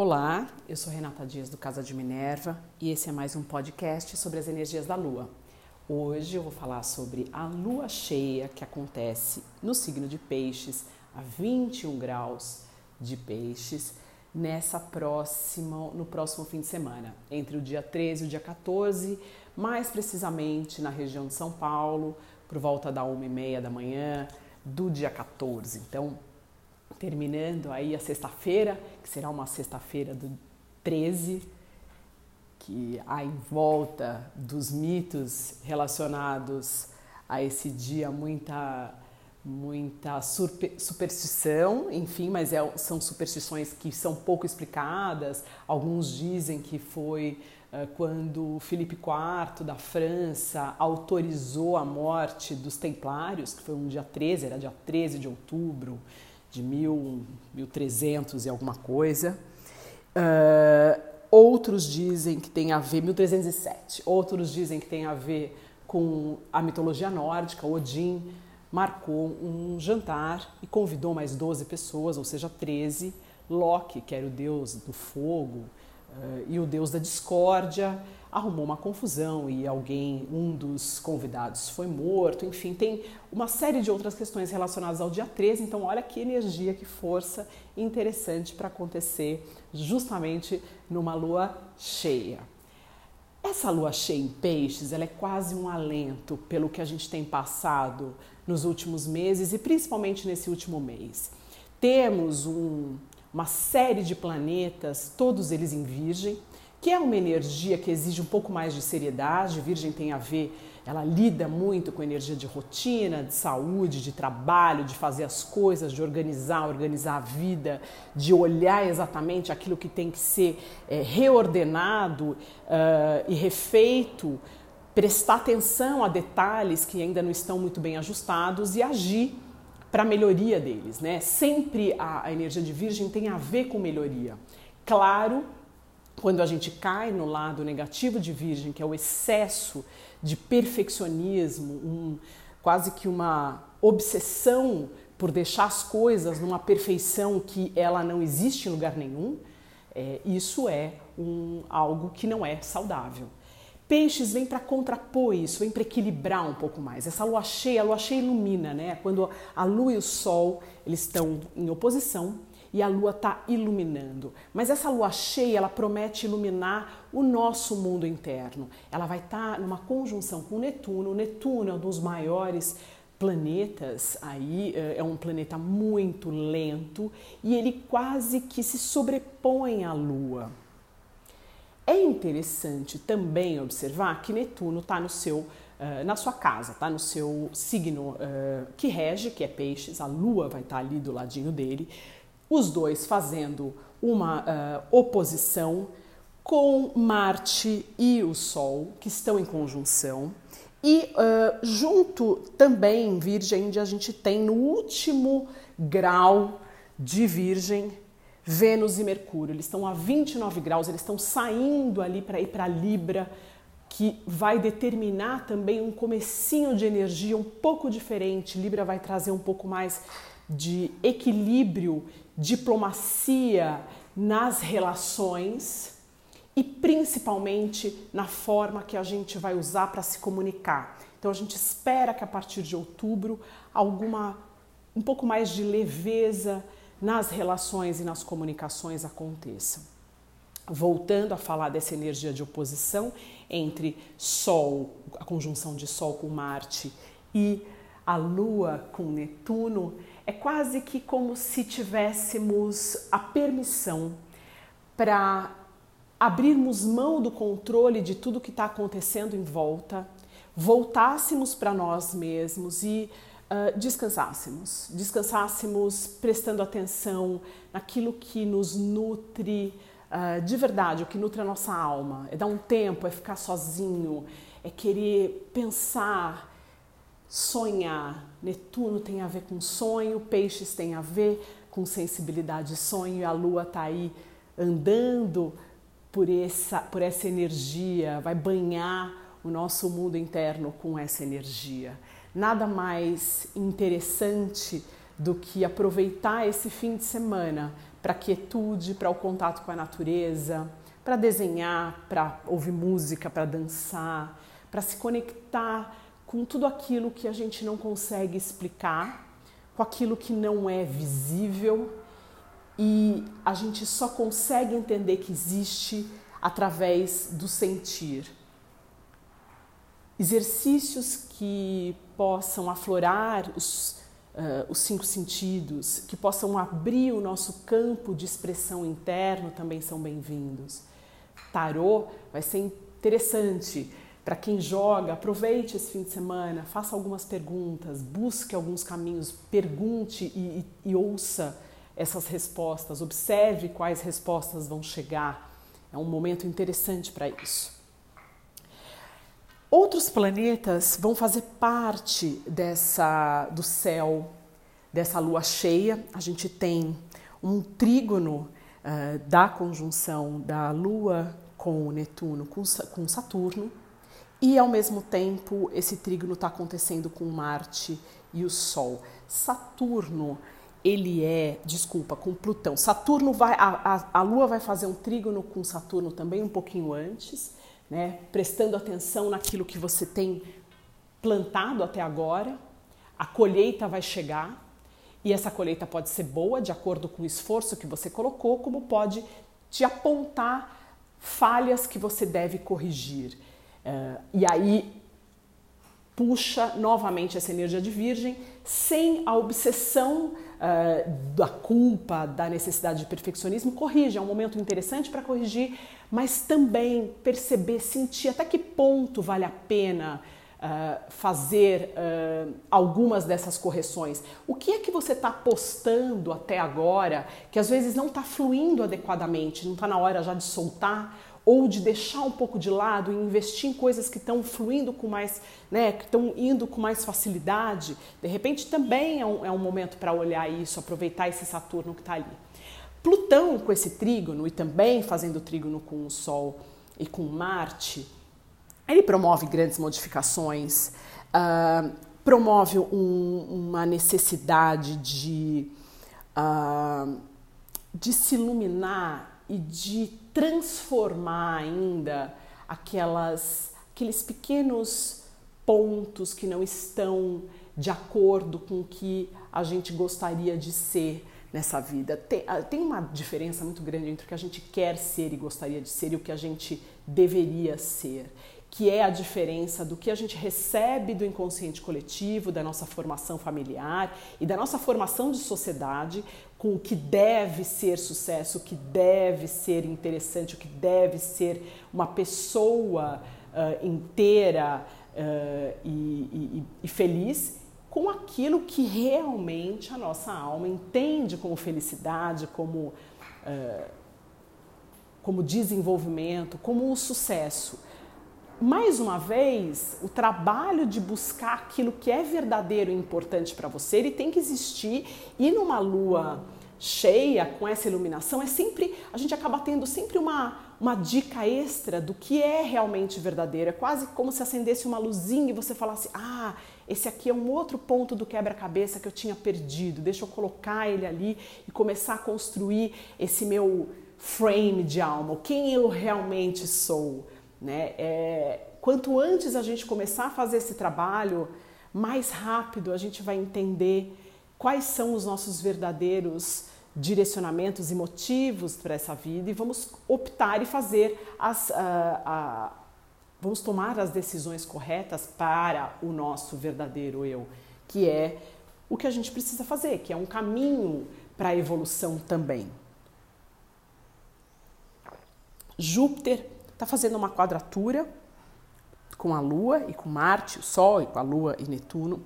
Olá, eu sou Renata Dias do Casa de Minerva e esse é mais um podcast sobre as energias da Lua. Hoje eu vou falar sobre a lua cheia que acontece no signo de Peixes, a 21 graus de Peixes, nessa próxima, no próximo fim de semana, entre o dia 13 e o dia 14, mais precisamente na região de São Paulo, por volta da 1h30 da manhã do dia 14. Então, terminando aí a sexta-feira, que será uma sexta-feira do 13, que há em volta dos mitos relacionados a esse dia muita muita superstição, enfim, mas é, são superstições que são pouco explicadas. Alguns dizem que foi uh, quando Filipe IV da França autorizou a morte dos templários, que foi um dia 13, era dia 13 de outubro, de mil, 1300 e alguma coisa. Uh, outros dizem que tem a ver, 1307, outros dizem que tem a ver com a mitologia nórdica, Odin marcou um jantar e convidou mais 12 pessoas, ou seja, 13. Loki, que era o deus do fogo, e o deus da discórdia, arrumou uma confusão e alguém, um dos convidados foi morto, enfim, tem uma série de outras questões relacionadas ao dia 13, então olha que energia, que força interessante para acontecer justamente numa lua cheia. Essa lua cheia em peixes, ela é quase um alento pelo que a gente tem passado nos últimos meses e principalmente nesse último mês. Temos um, uma série de planetas, todos eles em Virgem, que é uma energia que exige um pouco mais de seriedade. Virgem tem a ver, ela lida muito com energia de rotina, de saúde, de trabalho, de fazer as coisas, de organizar, organizar a vida, de olhar exatamente aquilo que tem que ser é, reordenado uh, e refeito, prestar atenção a detalhes que ainda não estão muito bem ajustados e agir para a melhoria deles, né? Sempre a, a energia de Virgem tem a ver com melhoria. Claro quando a gente cai no lado negativo de Virgem, que é o excesso de perfeccionismo, um, quase que uma obsessão por deixar as coisas numa perfeição que ela não existe em lugar nenhum, é, isso é um, algo que não é saudável. Peixes vem para contrapor isso, vem para equilibrar um pouco mais. Essa lua cheia, a lua cheia ilumina, né? Quando a lua e o sol eles estão em oposição, e a lua está iluminando. Mas essa lua cheia, ela promete iluminar o nosso mundo interno. Ela vai estar tá numa conjunção com Netuno. O Netuno é um dos maiores planetas aí, é, é um planeta muito lento e ele quase que se sobrepõe à Lua. É interessante também observar que Netuno está no seu Uh, na sua casa, tá? No seu signo uh, que rege, que é peixes, a lua vai estar tá ali do ladinho dele os dois fazendo uma uh, oposição com Marte e o Sol, que estão em conjunção. E junto também em Virgem, a gente tem no último grau de Virgem, Vênus e Mercúrio. Eles estão a 29 graus, eles estão saindo ali para ir para Libra, que vai determinar também um comecinho de energia um pouco diferente. Libra vai trazer um pouco mais de equilíbrio diplomacia nas relações e principalmente na forma que a gente vai usar para se comunicar. Então a gente espera que a partir de outubro alguma um pouco mais de leveza nas relações e nas comunicações aconteça. Voltando a falar dessa energia de oposição entre Sol, a conjunção de Sol com Marte e a Lua com Netuno, é quase que como se tivéssemos a permissão para abrirmos mão do controle de tudo que está acontecendo em volta, voltássemos para nós mesmos e uh, descansássemos. Descansássemos prestando atenção naquilo que nos nutre uh, de verdade, o que nutre a nossa alma. É dar um tempo, é ficar sozinho, é querer pensar sonhar. Netuno tem a ver com sonho, peixes tem a ver com sensibilidade sonho e a lua está aí andando por essa, por essa energia, vai banhar o nosso mundo interno com essa energia. Nada mais interessante do que aproveitar esse fim de semana para quietude, para o contato com a natureza, para desenhar, para ouvir música, para dançar, para se conectar com tudo aquilo que a gente não consegue explicar, com aquilo que não é visível e a gente só consegue entender que existe através do sentir. Exercícios que possam aflorar os, uh, os cinco sentidos, que possam abrir o nosso campo de expressão interno também são bem-vindos. Tarô vai ser interessante para quem joga, aproveite esse fim de semana, faça algumas perguntas, busque alguns caminhos, pergunte e, e, e ouça essas respostas, observe quais respostas vão chegar. É um momento interessante para isso. Outros planetas vão fazer parte dessa do céu, dessa lua cheia. A gente tem um trígono uh, da conjunção da Lua com o Netuno, com, com Saturno, e ao mesmo tempo, esse trígono está acontecendo com Marte e o Sol. Saturno, ele é, desculpa, com Plutão. Saturno vai, a, a, a Lua vai fazer um trígono com Saturno também um pouquinho antes, né? Prestando atenção naquilo que você tem plantado até agora. A colheita vai chegar e essa colheita pode ser boa, de acordo com o esforço que você colocou, como pode te apontar falhas que você deve corrigir. Uh, e aí puxa novamente essa energia de virgem sem a obsessão uh, da culpa, da necessidade de perfeccionismo. Corrige, é um momento interessante para corrigir, mas também perceber, sentir até que ponto vale a pena uh, fazer uh, algumas dessas correções. O que é que você está postando até agora que às vezes não está fluindo adequadamente, não está na hora já de soltar? Ou de deixar um pouco de lado e investir em coisas que estão fluindo com mais, né, que estão indo com mais facilidade, de repente também é um, é um momento para olhar isso, aproveitar esse Saturno que está ali. Plutão com esse trígono e também fazendo trígono com o Sol e com Marte, ele promove grandes modificações, uh, promove um, uma necessidade de, uh, de se iluminar e de transformar ainda aquelas, aqueles pequenos pontos que não estão de acordo com o que a gente gostaria de ser nessa vida. Tem, ah, tem uma diferença muito grande entre o que a gente quer ser e gostaria de ser e o que a gente deveria ser que é a diferença do que a gente recebe do inconsciente coletivo, da nossa formação familiar e da nossa formação de sociedade, com o que deve ser sucesso, o que deve ser interessante, o que deve ser uma pessoa uh, inteira uh, e, e, e feliz, com aquilo que realmente a nossa alma entende como felicidade, como, uh, como desenvolvimento, como o sucesso mais uma vez, o trabalho de buscar aquilo que é verdadeiro e importante para você, ele tem que existir e numa lua cheia com essa iluminação é sempre a gente acaba tendo sempre uma, uma dica extra do que é realmente verdadeiro. É quase como se acendesse uma luzinha e você falasse: "Ah, esse aqui é um outro ponto do quebra-cabeça que eu tinha perdido. Deixa eu colocar ele ali e começar a construir esse meu frame de alma, quem eu realmente sou". Né? É, quanto antes a gente começar a fazer esse trabalho, mais rápido a gente vai entender quais são os nossos verdadeiros direcionamentos e motivos para essa vida e vamos optar e fazer as. Uh, uh, vamos tomar as decisões corretas para o nosso verdadeiro eu, que é o que a gente precisa fazer, que é um caminho para a evolução também. Júpiter está fazendo uma quadratura com a Lua e com Marte, o Sol e com a Lua e Netuno.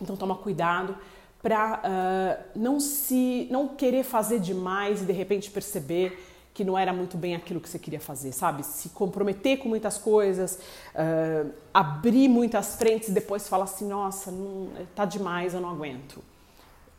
Então toma cuidado para uh, não se não querer fazer demais e de repente perceber que não era muito bem aquilo que você queria fazer, sabe? Se comprometer com muitas coisas, uh, abrir muitas frentes e depois falar assim, nossa, não, tá demais, eu não aguento.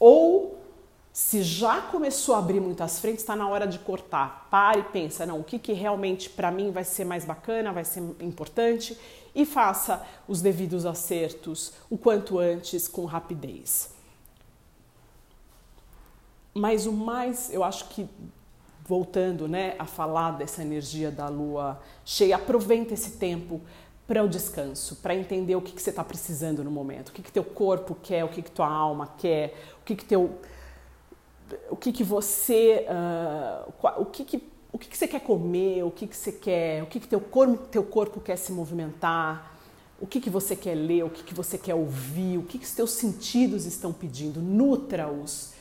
Ou se já começou a abrir muitas frentes, está na hora de cortar. Pare e pensa, não, o que, que realmente para mim vai ser mais bacana, vai ser importante e faça os devidos acertos o quanto antes com rapidez. mas o mais, eu acho que voltando, né, a falar dessa energia da lua cheia, aproveita esse tempo para o descanso, para entender o que, que você está precisando no momento, o que, que teu corpo quer, o que, que tua alma quer, o que, que teu o que, que você uh, o que, que o que, que você quer comer, o que, que você quer, o que, que teu corpo teu corpo quer se movimentar, o que, que você quer ler, o que, que você quer ouvir, o que, que os teus sentidos estão pedindo, nutra-os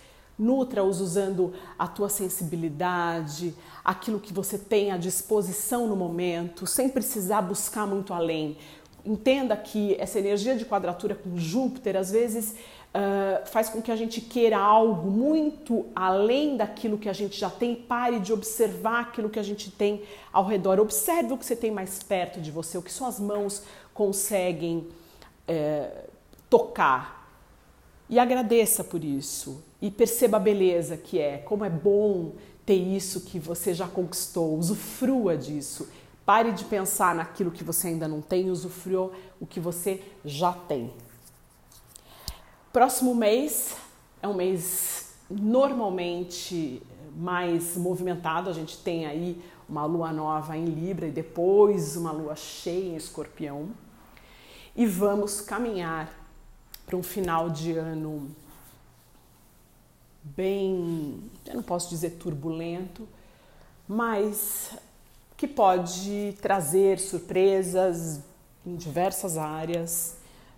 Nutra-os usando a tua sensibilidade, aquilo que você tem à disposição no momento, sem precisar buscar muito além. Entenda que essa energia de quadratura com Júpiter às vezes uh, faz com que a gente queira algo muito além daquilo que a gente já tem. Pare de observar aquilo que a gente tem ao redor. Observe o que você tem mais perto de você, o que suas mãos conseguem uh, tocar. E agradeça por isso e perceba a beleza que é, como é bom ter isso que você já conquistou, usufrua disso. Pare de pensar naquilo que você ainda não tem, usufrua o que você já tem. Próximo mês é um mês normalmente mais movimentado, a gente tem aí uma lua nova em Libra e depois uma lua cheia em Escorpião. E vamos caminhar para um final de ano bem, eu não posso dizer turbulento, mas que pode trazer surpresas em diversas áreas,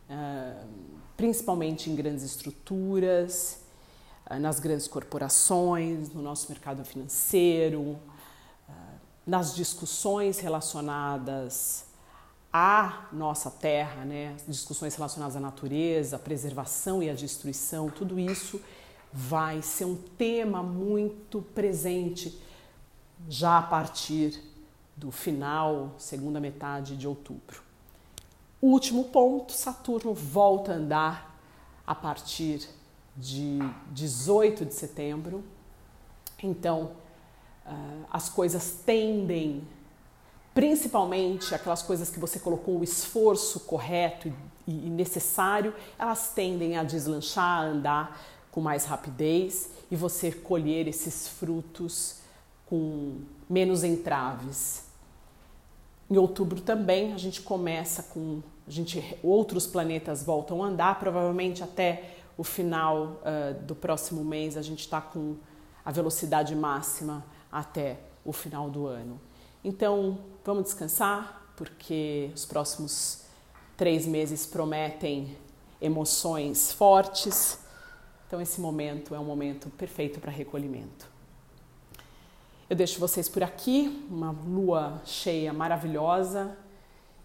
ah, principalmente em grandes estruturas, ah, nas grandes corporações, no nosso mercado financeiro, ah, nas discussões relacionadas à nossa terra, né? discussões relacionadas à natureza, à preservação e à destruição, tudo isso vai ser um tema muito presente já a partir do final, segunda metade de outubro. Último ponto: Saturno volta a andar a partir de 18 de setembro. Então, uh, as coisas tendem, principalmente aquelas coisas que você colocou o esforço correto e, e necessário, elas tendem a deslanchar, a andar com mais rapidez e você colher esses frutos com menos entraves. Em outubro também a gente começa com a gente outros planetas voltam a andar, provavelmente até o final uh, do próximo mês a gente está com a velocidade máxima até o final do ano. Então vamos descansar porque os próximos três meses prometem emoções fortes então, esse momento é um momento perfeito para recolhimento. Eu deixo vocês por aqui, uma lua cheia maravilhosa